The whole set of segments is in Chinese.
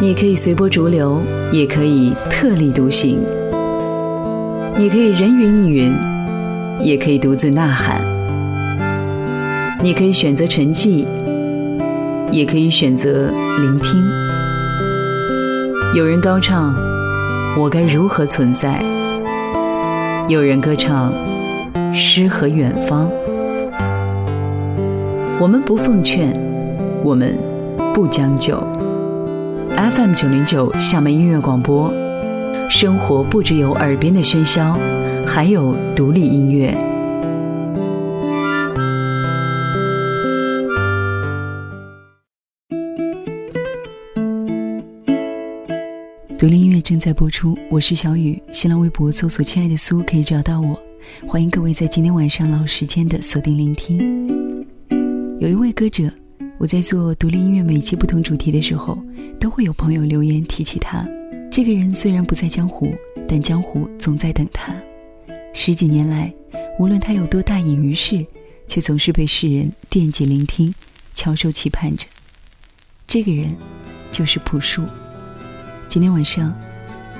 你可以随波逐流，也可以特立独行；你可以人云亦云，也可以独自呐喊；你可以选择沉寂，也可以选择聆听。有人高唱：“我该如何存在？”有人歌唱：“诗和远方。”我们不奉劝，我们不将就。FM 九零九厦门音乐广播，生活不只有耳边的喧嚣，还有独立音乐。独立音乐正在播出，我是小雨，新浪微博搜索“亲爱的苏”可以找到我。欢迎各位在今天晚上老时间的锁定聆听。有一位歌者，我在做独立音乐每期不同主题的时候，都会有朋友留言提起他。这个人虽然不在江湖，但江湖总在等他。十几年来，无论他有多大隐于世，却总是被世人惦记聆听，翘首期盼着。这个人，就是朴树。今天晚上，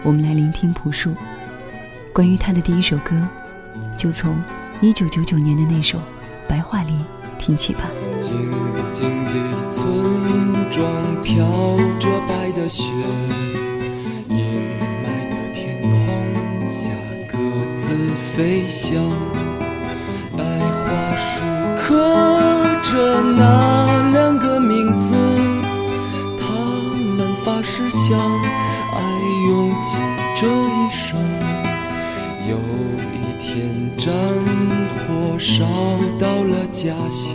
我们来聆听朴树。关于他的第一首歌，就从一九九九年的那首《白桦林》。听起吧。静静的村庄飘着白的雪，阴霾的天空下各自飞翔。白桦树刻着那两个名字，他们发誓相爱用尽这一生。有一天战。火烧到了家乡，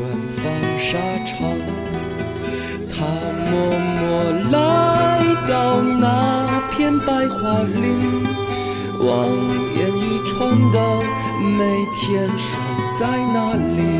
远方沙场。他默默来到那片白桦林，望眼欲穿的每天守在那里。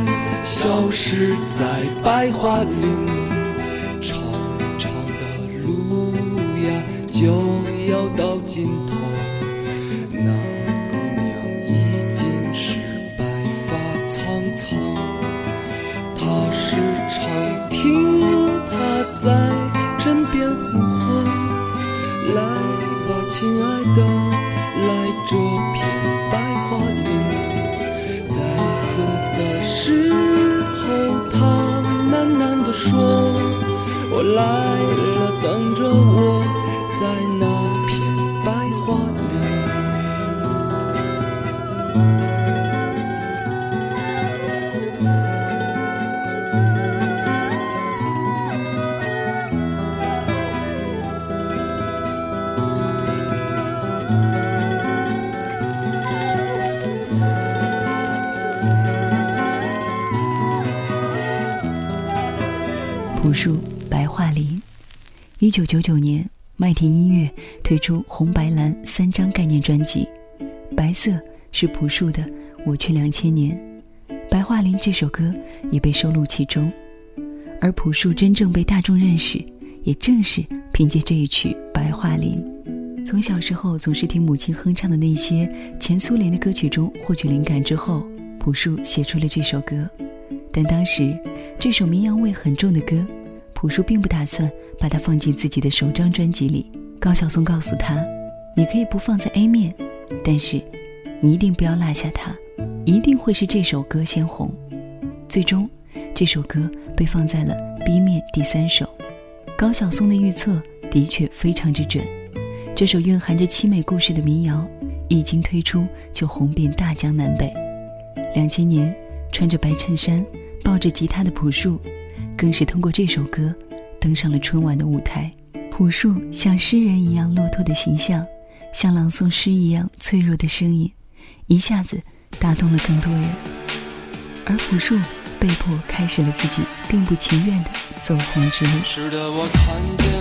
消失在白桦林。长长的路呀就要到尽头，一九九九年。麦田音乐推出红白蓝三张概念专辑，白色是朴树的我去两千年》，《白桦林》这首歌也被收录其中。而朴树真正被大众认识，也正是凭借这一曲《白桦林》。从小时候总是听母亲哼唱的那些前苏联的歌曲中获取灵感之后，朴树写出了这首歌。但当时这首民谣味很重的歌，朴树并不打算把它放进自己的首张专辑里。高晓松告诉他：“你可以不放在 A 面，但是你一定不要落下它，一定会是这首歌先红。”最终，这首歌被放在了 B 面第三首。高晓松的预测的确非常之准。这首蕴含着凄美故事的民谣，一经推出就红遍大江南北。两千年，穿着白衬衫、抱着吉他的朴树，更是通过这首歌登上了春晚的舞台。朴树像诗人一样落拓的形象，像朗诵诗一样脆弱的声音，一下子打动了更多人。而朴树被迫开始了自己并不情愿的走红之路。是的，我看见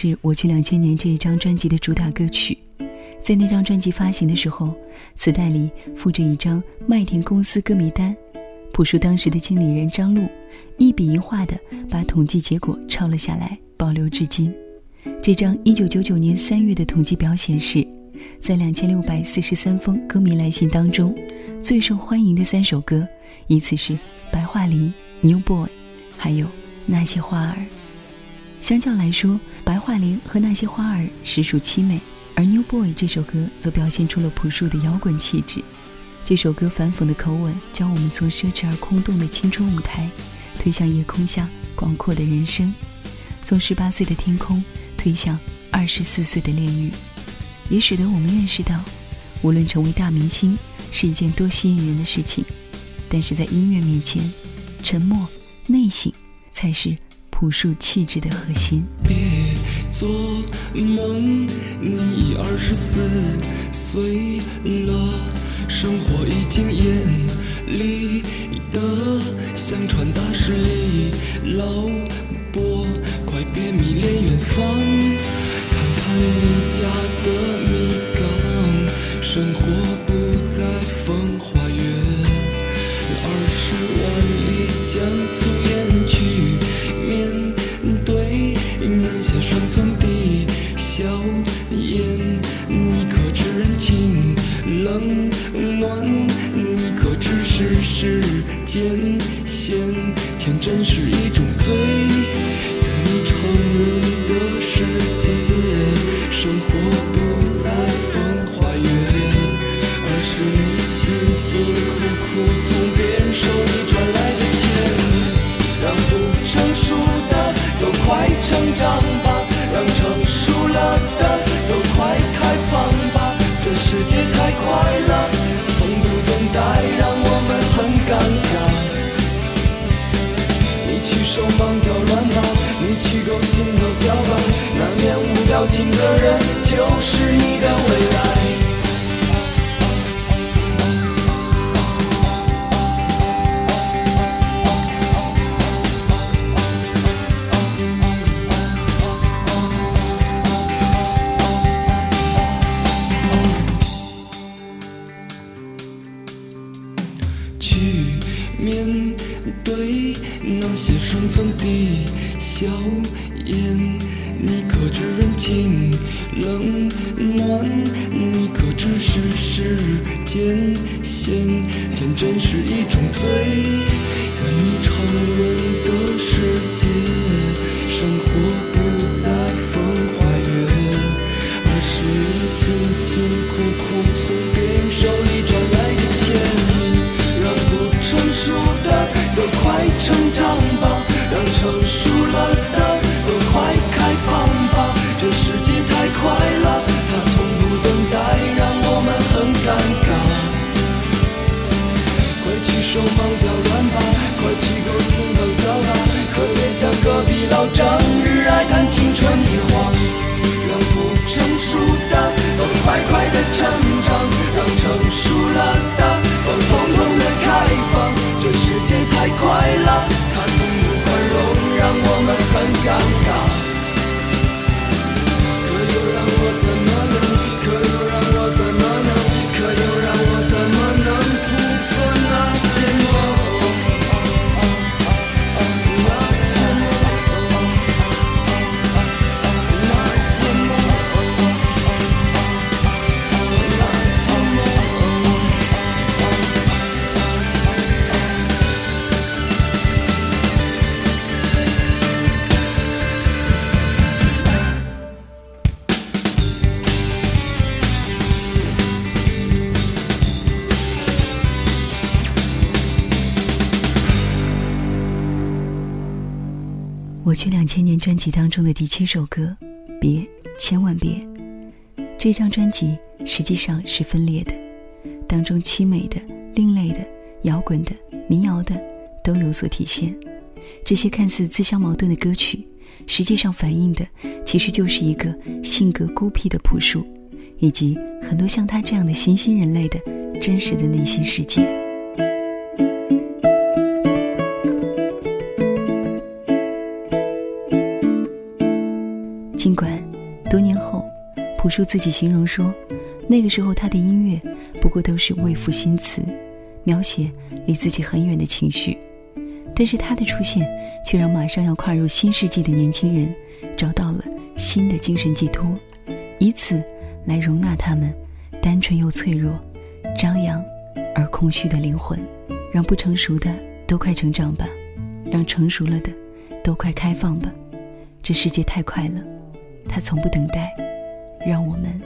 是我去两千年这一张专辑的主打歌曲。在那张专辑发行的时候，磁带里附着一张麦田公司歌迷单。朴树当时的经理人张璐一笔一画的把统计结果抄了下来，保留至今。这张一九九九年三月的统计表显示，在两千六百四十三封歌迷来信当中，最受欢迎的三首歌，依次是《白桦林》、《New Boy》，还有《那些花儿》。相较来说，《白桦林》和《那些花儿》实属凄美，而《New Boy》这首歌则表现出了朴树的摇滚气质。这首歌反讽的口吻，将我们从奢侈而空洞的青春舞台，推向夜空下广阔的人生，从十八岁的天空推向二十四岁的炼狱，也使得我们认识到，无论成为大明星是一件多吸引人的事情，但是在音乐面前，沉默、内省才是朴树气质的核心。做梦，你已二十四岁了。生活已经眼里的像传达室里，老伯，快别迷恋远方，看看你家的米缸，生活不何必老整日爱看青春一晃让不成熟的都快快的成长让成熟了的都统统的开放这世界太快了它总不宽容让我们很尴尬可又让我怎么辑当中的第七首歌，别，千万别。这张专辑实际上是分裂的，当中凄美的、另类的、摇滚的、民谣的都有所体现。这些看似自相矛盾的歌曲，实际上反映的其实就是一个性格孤僻的朴树，以及很多像他这样的新兴人类的真实的内心世界。多年后，朴树自己形容说，那个时候他的音乐不过都是为赋新词，描写离自己很远的情绪，但是他的出现却让马上要跨入新世纪的年轻人找到了新的精神寄托，以此来容纳他们单纯又脆弱、张扬而空虚的灵魂。让不成熟的都快成长吧，让成熟了的都快开放吧。这世界太快了，他从不等待，让我们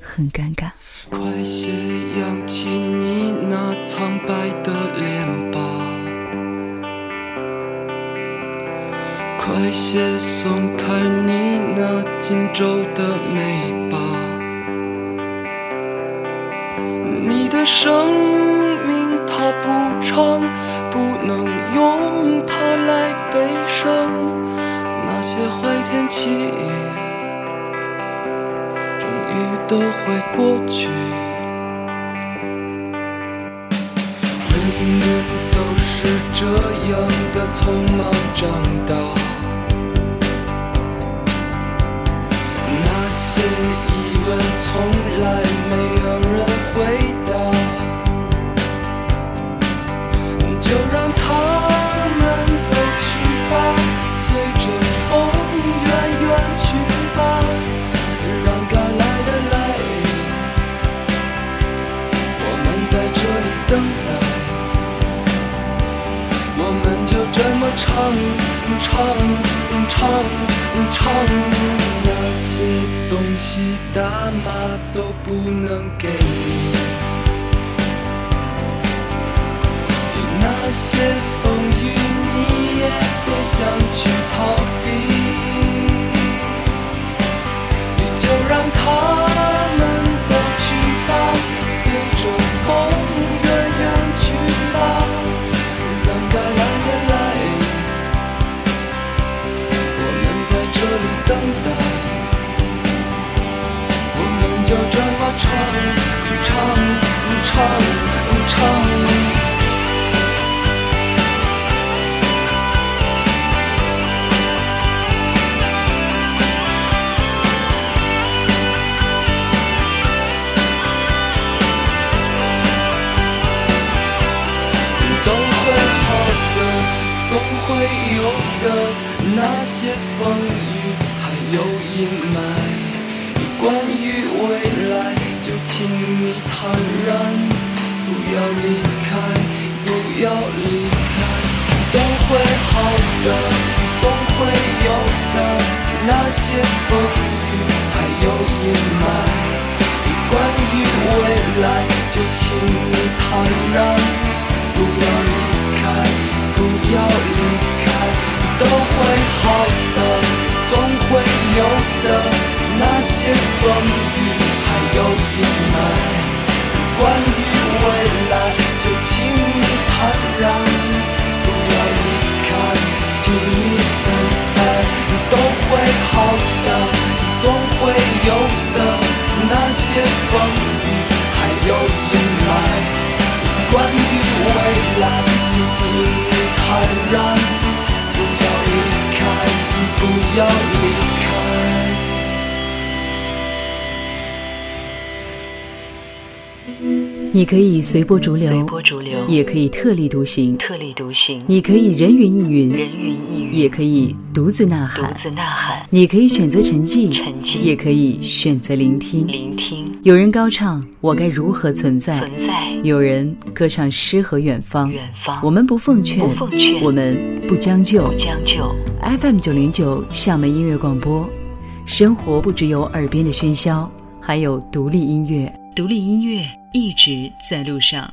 很尴尬。快些扬起你那苍白的脸吧，快些松开你那紧皱的眉吧，你的生命。它不长，不能用它来悲伤。那些坏天气，都会过去。人们都是这样的匆忙长大。那些疑问，从唱唱，那些东西大妈都不能给你。那些风雨，你也别想去逃避，你就让它唱唱唱唱都会好的总会有的那些风雨还有阴霾关于未来请你坦然，不要离开，不要离开，都会好的，总会有的。那些风雨还有阴霾，关于未来，就请你坦然，不要离开，不要离开。都会好的，总会有的。那些风雨有阴霾，关于未来，你可以随波逐流，随波逐流。也可以特立独行；特立独行。你可以人云亦云，人云亦云。也可以独自呐喊；独自呐喊。你可以选择沉寂，沉寂。也可以选择聆听。聆听。有人高唱“我该如何存在”，存在。有人歌唱“诗和远方”。远方。我们不奉劝，奉劝。我们不将就。FM 九零九厦门音乐广播，生活不只有耳边的喧嚣，还有独立音乐。独立音乐一直在路上。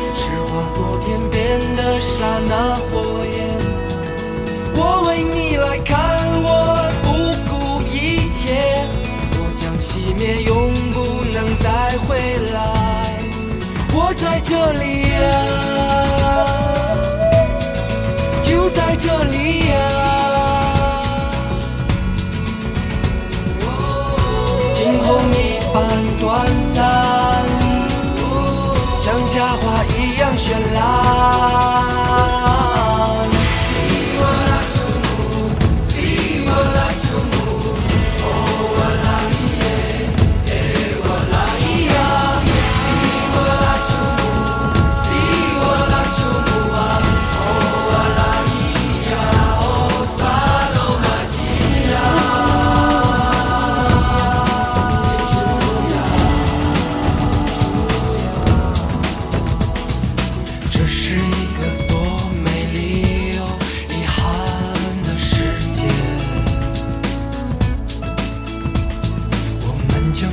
划过天边的刹那火焰。我为你来看，我不顾一切，我将熄灭，永不能再回来。我在这里呀、就在这里呀、惊鸿一般短暂，像夏花一样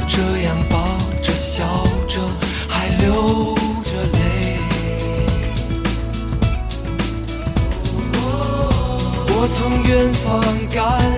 这样抱着笑着，还流着泪。我从远方赶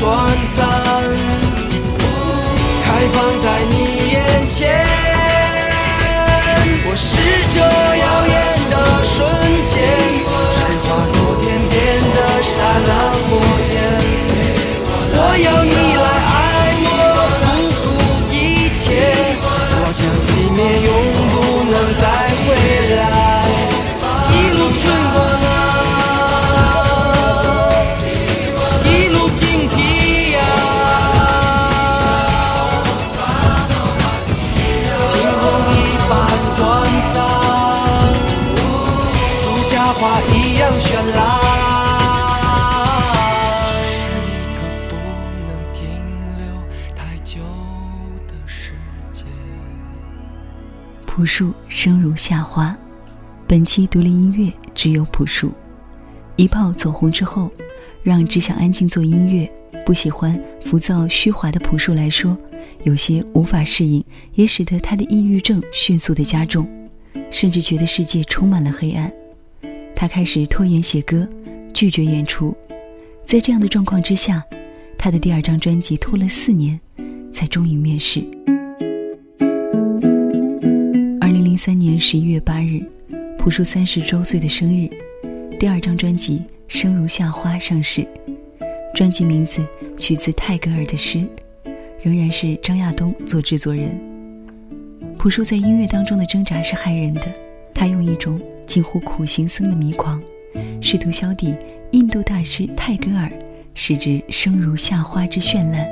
短暂，开放在你眼前。生如夏花。本期独立音乐只有朴树。一炮走红之后，让只想安静做音乐、不喜欢浮躁虚华的朴树来说，有些无法适应，也使得他的抑郁症迅速的加重，甚至觉得世界充满了黑暗。他开始拖延写歌，拒绝演出。在这样的状况之下，他的第二张专辑拖了四年，才终于面世。零三年十一月八日，朴树三十周岁的生日，第二张专辑《生如夏花》上市。专辑名字取自泰戈尔的诗，仍然是张亚东做制作人。朴树在音乐当中的挣扎是骇人的，他用一种近乎苦行僧的迷狂，试图消抵印度大师泰戈尔使之生如夏花之绚烂，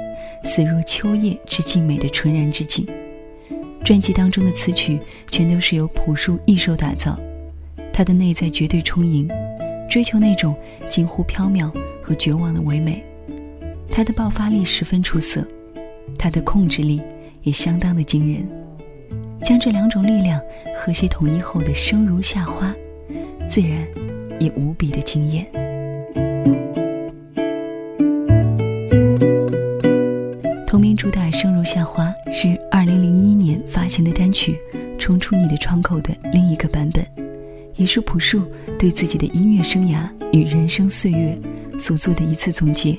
死若秋叶之静美的纯然之境。专辑当中的词曲全都是由朴树一手打造，他的内在绝对充盈，追求那种近乎缥缈和绝望的唯美。他的爆发力十分出色，他的控制力也相当的惊人。将这两种力量和谐统一后的生如夏花，自然也无比的惊艳。同名主打《生如夏花》是前的单曲《冲出你的窗口》的另一个版本，也是朴树对自己的音乐生涯与人生岁月所做的一次总结。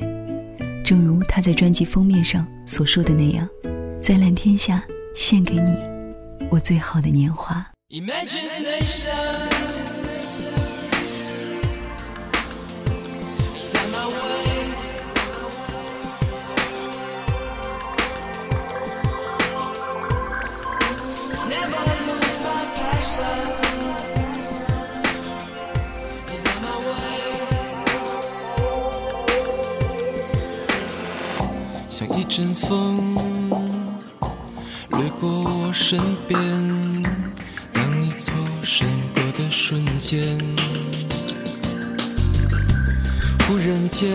正如他在专辑封面上所说的那样，在蓝天下献给你我最好的年华。像一阵风掠过我身边，当你错身过的瞬间，忽然间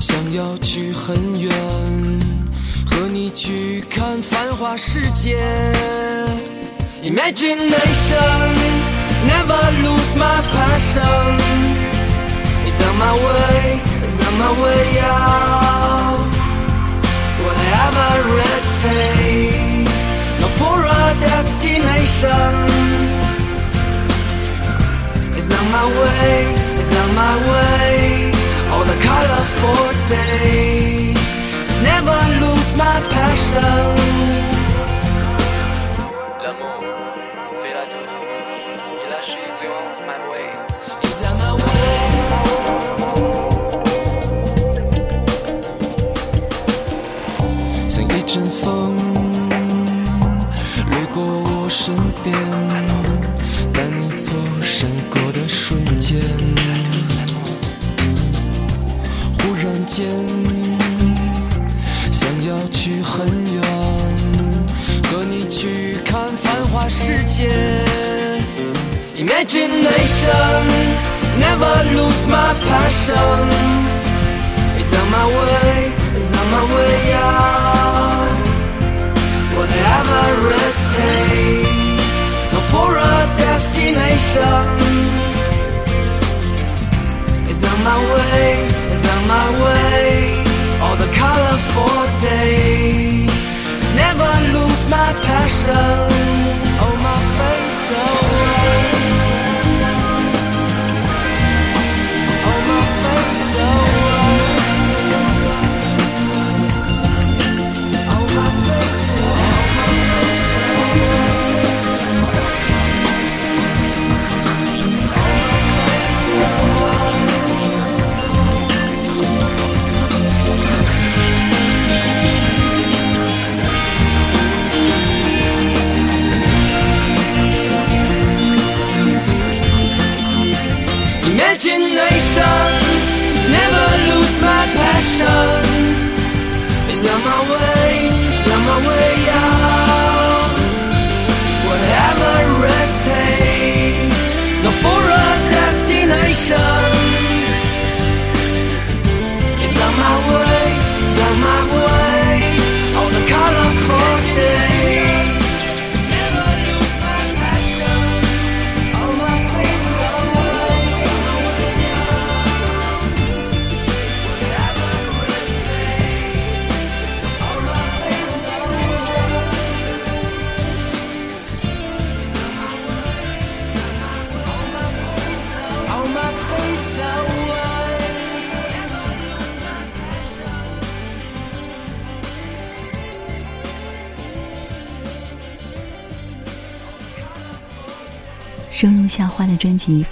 想要去很远，和你去看繁华世界。Imagination never lose my passion. It's on my way, it's on my way out. Whatever it takes, no for a destination. It's on my way, it's on my way. All the colorful days, never lose my passion. 间想要去很远，和你去看繁华世界。Imagination never lose my passion. It's on my way, it's on my way out. Whatever it takes, no for a destination. my way? Is on my way? All the colorful for day. Never lose my passion. Oh, my face, oh.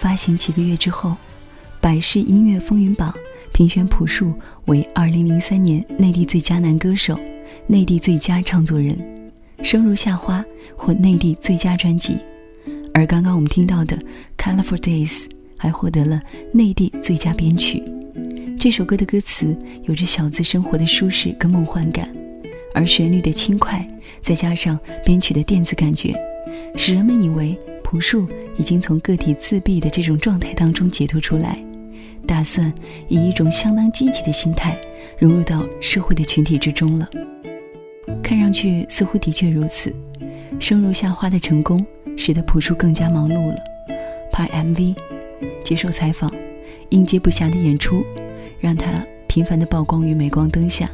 发行几个月之后，百事音乐风云榜评选朴树为2003年内地最佳男歌手、内地最佳唱作人，《生如夏花》获内地最佳专辑。而刚刚我们听到的《Colorful Days》还获得了内地最佳编曲。这首歌的歌词有着小资生活的舒适跟梦幻感，而旋律的轻快，再加上编曲的电子感觉，使人们以为朴树已经从个体自闭的这种状态当中解脱出来，打算以一种相当积极的心态融入到社会的群体之中了。看上去似乎的确如此。生如夏花的成功，使得朴树更加忙碌了，拍 MV、接受采访、应接不暇的演出，让他频繁的曝光于镁光灯下。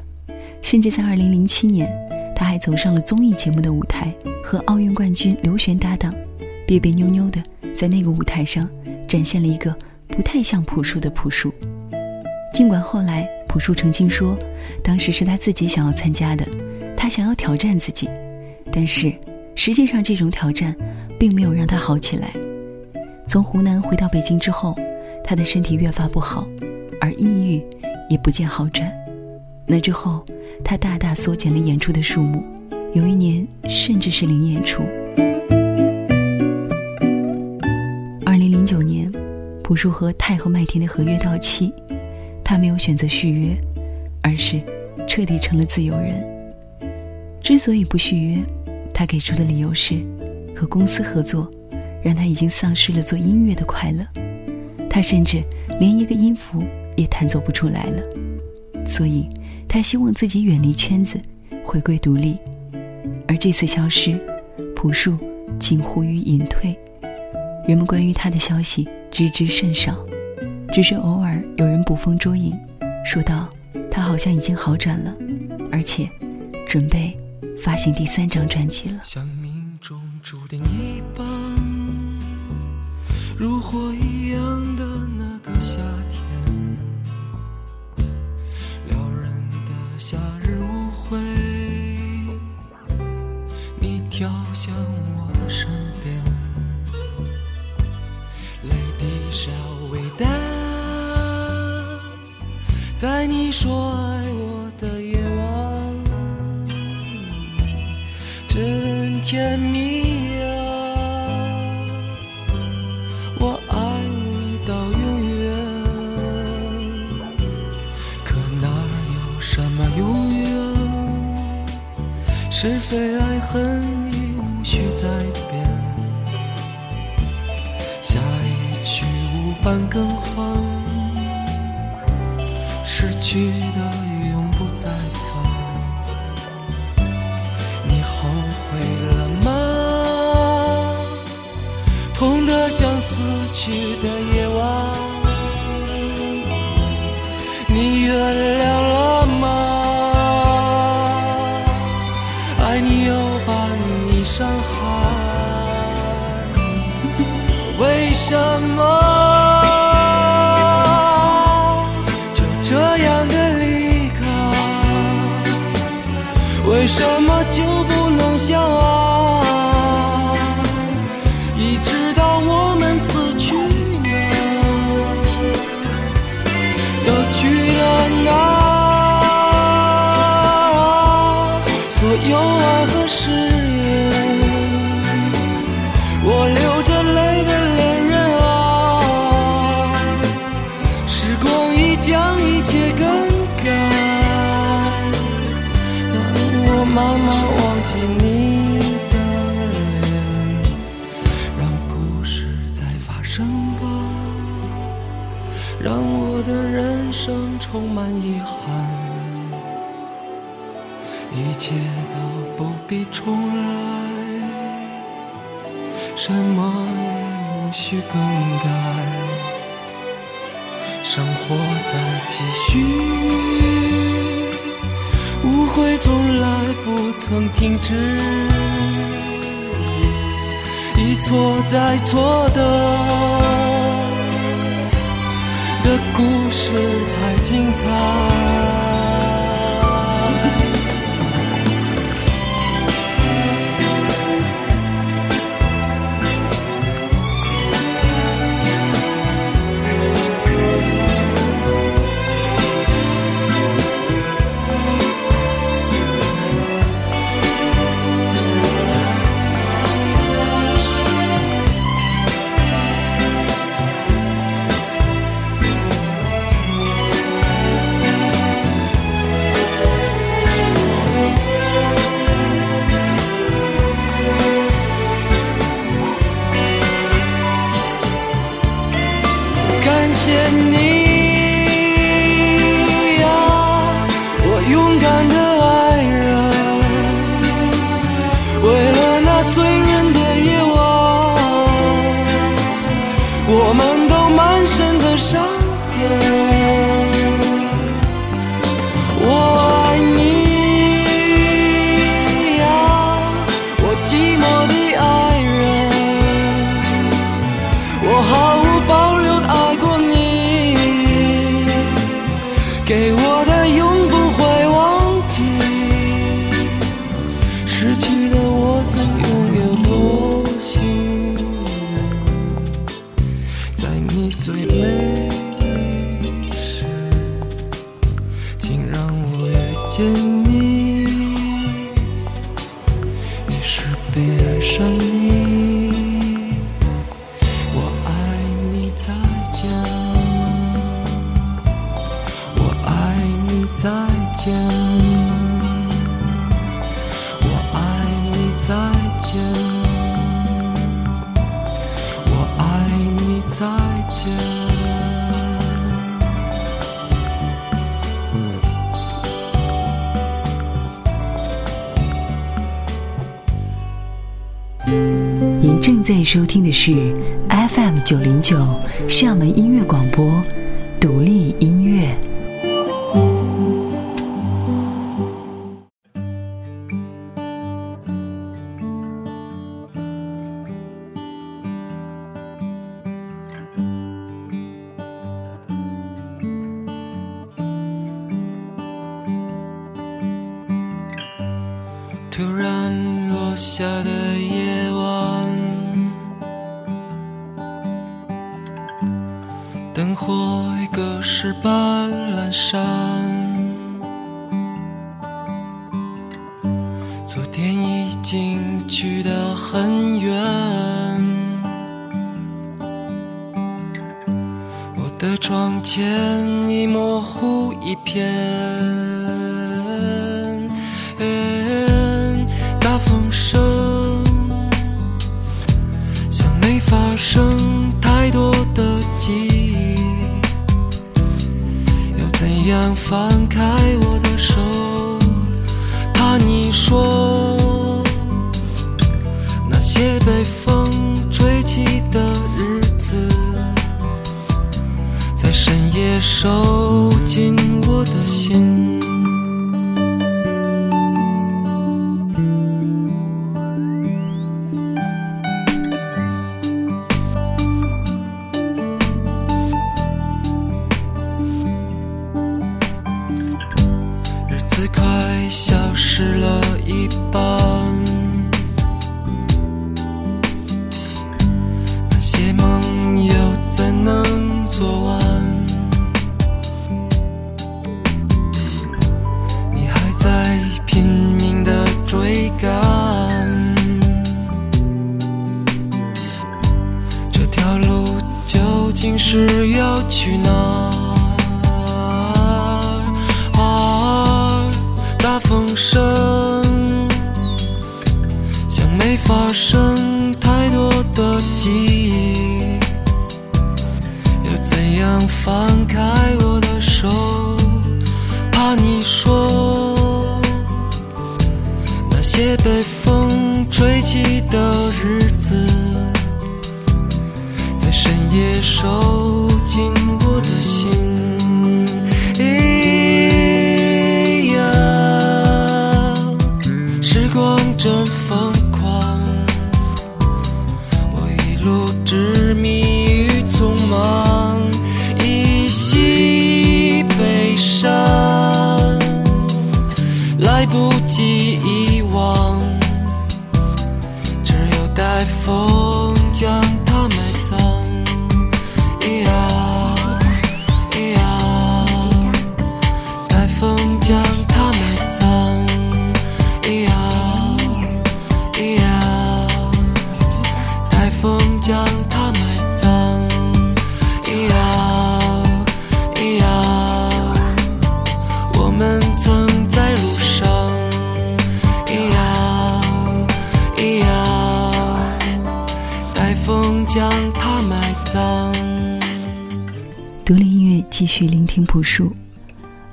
甚至在2007年，他还走上了综艺节目的舞台，和奥运冠军刘璇搭档，别别扭扭的在那个舞台上展现了一个不太像朴树的朴树。尽管后来朴树澄清说，当时是他自己想要参加的，他想要挑战自己，但是实际上这种挑战并没有让他好起来。从湖南回到北京之后，他的身体越发不好，而抑郁也不见好转。那之后，他大大缩减了演出的数目，有一年甚至是零演出。零零九年，朴树和太和麦田的合约到期。他没有选择续约，而是彻底成了自由人。之所以不续约，他给出的理由是，和公司合作让他已经丧失了做音乐的快乐，他甚至连一个音符也弹奏不出来了。所以，他希望自己远离圈子，回归独立。而这次消失，朴树近乎于隐退，人们关于他的消息知之甚少。只是偶尔有人捕风捉影，说道：“他好像已经好转了，而且准备发行第三张专辑了。”像命中注定一般，如火一样的那个夏在你说爱我的夜晚，真甜蜜啊！我爱你到永远，可哪有什么永远？是非爱恨已无需再变，下一曲无伴更换。去的永不再返，你后悔了吗？痛得像死去的夜晚，你原谅了吗？爱你又把你伤害，为什么？会从来不曾停止，一错再错的的故事才精彩。收听的是 fm 九零九厦门音乐广播独立音乐。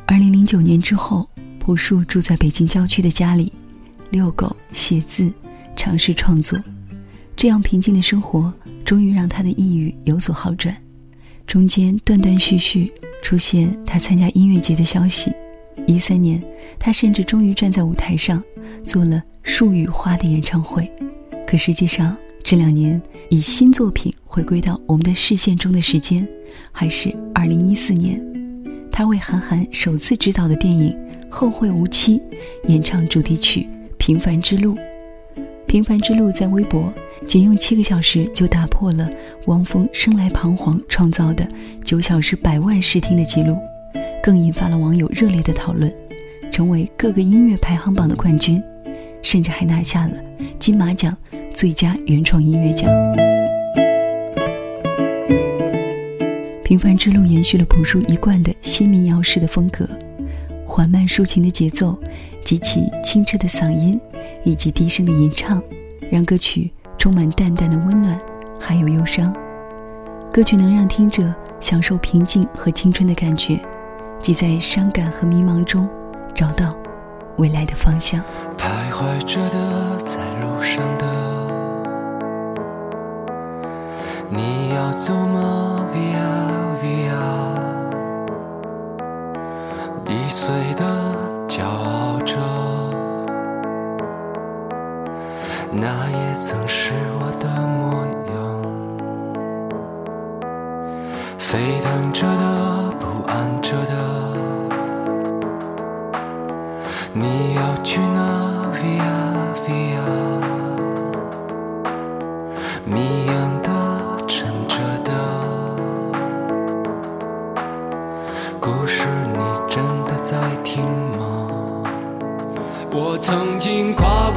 二零零九年之后朴树住在北京郊区的家里遛狗写字尝试创作。这样平静的生活终于让他的抑郁有所好转。中间断断续续出现他参加音乐节的消息。一三年他甚至终于站在舞台上做了树与花的演唱会。可实际上这两年以新作品回归到我们的视线中的时间还是二零一四年他为韩寒首次执导的电影《后会无期》演唱主题曲《平凡之路》。《平凡之路》在微博仅用七个小时就打破了汪峰生来彷徨创造的九小时百万试听的记录。更引发了网友热烈的讨论，成为各个音乐排行榜的冠军，甚至还拿下了金马奖最佳原创音乐奖。平凡之路延续了朴树一贯的新民谣式的风格，缓慢抒情的节奏，极其清澈的嗓音，以及低声的吟唱，让歌曲充满淡淡的温暖，还有忧伤。歌曲能让听者享受平静和青春的感觉。即在伤感和迷茫中，找到未来的方向。徘徊着的，在路上的，你要走吗 Via，易碎的，骄傲着，那也曾是我的模样。沸腾着的，不安着的。你要去哪？Via Via，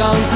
像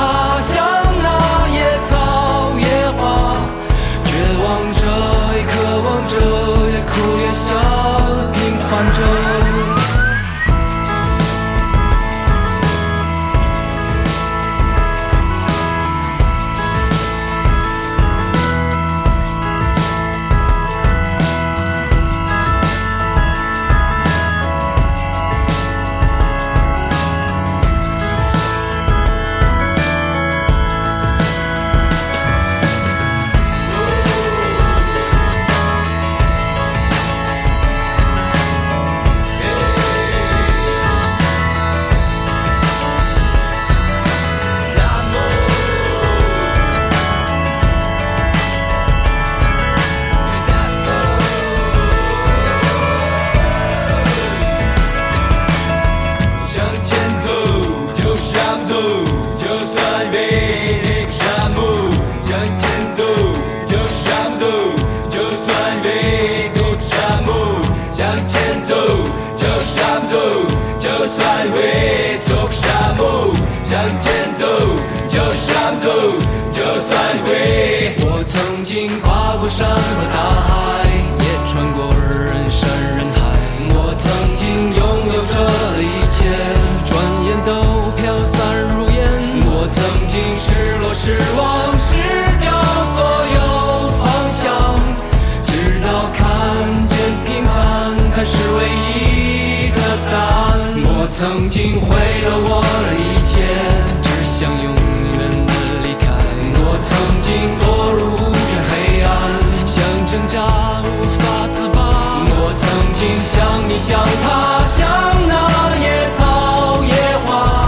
你像他，像那野草野花，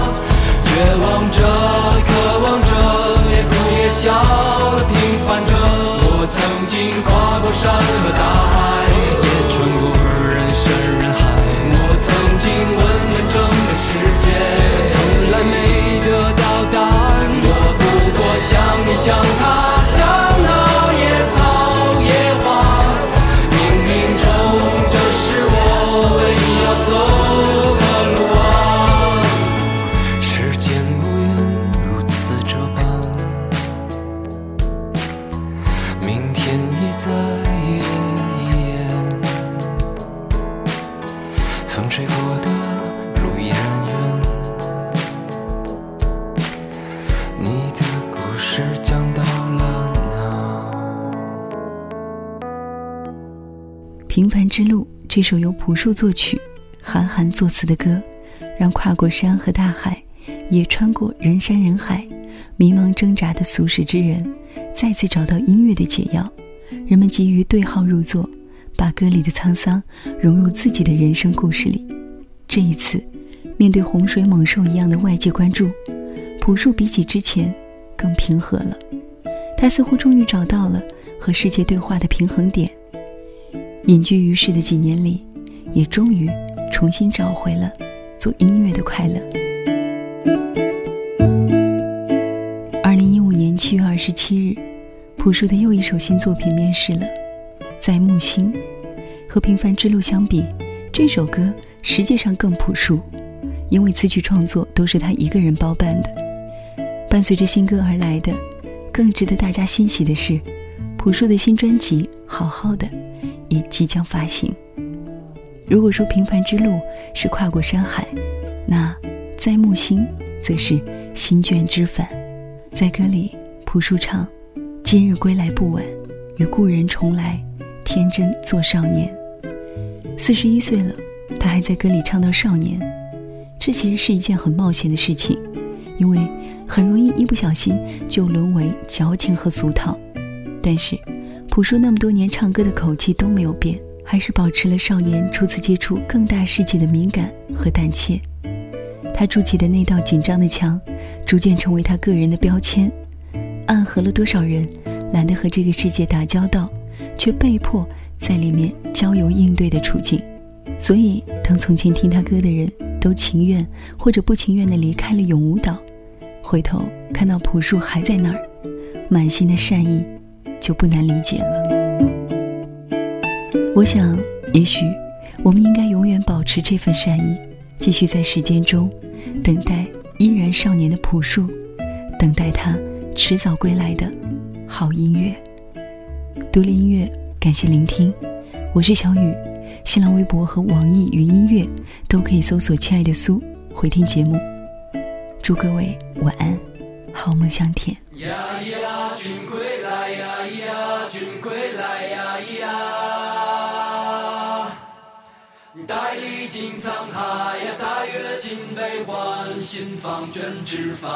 绝望着，渴望着，也哭也笑，平凡着。我曾经跨过山和大。平。凡之路》这首由朴树作曲、韩寒作词的歌，让跨过山和大海，也穿过人山人海，迷茫挣扎的俗世之人，再次找到音乐的解药。人们急于对号入座，把歌里的沧桑融入自己的人生故事里。这一次，面对洪水猛兽一样的外界关注，朴树比起之前更平和了。他似乎终于找到了和世界对话的平衡点。隐居于世的几年里，也终于重新找回了做音乐的快乐。二零一五年七月二十七日，朴树的又一首新作品面世了，《在木星》。和《平凡之路》相比，这首歌实际上更朴树，因为词曲创作都是他一个人包办的。伴随着新歌而来的，更值得大家欣喜的是，朴树的新专辑《好好的》。也即将发行。如果说平凡之路是跨过山海，那在木星则是新卷之返。在歌里，朴树唱：“今日归来不晚，与故人重来，天真做少年。”四十一岁了，他还在歌里唱到少年，这其实是一件很冒险的事情，因为很容易一不小心就沦为矫情和俗套。但是。朴树那么多年唱歌的口气都没有变，还是保持了少年初次接触更大世界的敏感和胆怯。他筑起的那道紧张的墙，逐渐成为他个人的标签，暗合了多少人懒得和这个世界打交道，却被迫在里面交游应对的处境。所以，当从前听他歌的人都情愿或者不情愿地离开了永舞岛，回头看到朴树还在那儿，满心的善意。就不难理解了。我想，也许我们应该永远保持这份善意，继续在时间中等待依然少年的朴树，等待他迟早归来的好音乐。独立音乐，感谢聆听，我是小雨。新浪微博和网易云音乐都可以搜索“亲爱的苏”回听节目。祝各位晚安，好梦香甜。呀呀，君归心放卷纸帆。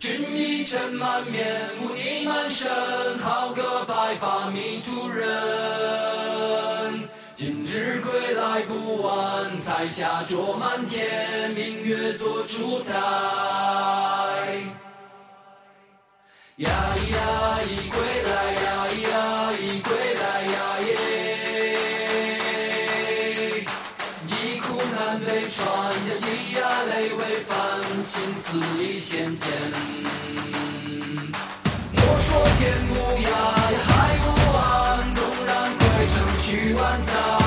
君衣尘满面，污泥满身，好个白发迷途人。今日归来不晚，彩霞灼满天，明月做烛台。呀咿呀，咿归来呀咿，死里仙剑。莫说天无涯呀，海无岸，纵然鬼城虚万载。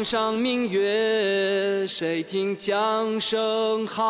江上明月？谁听江声浩？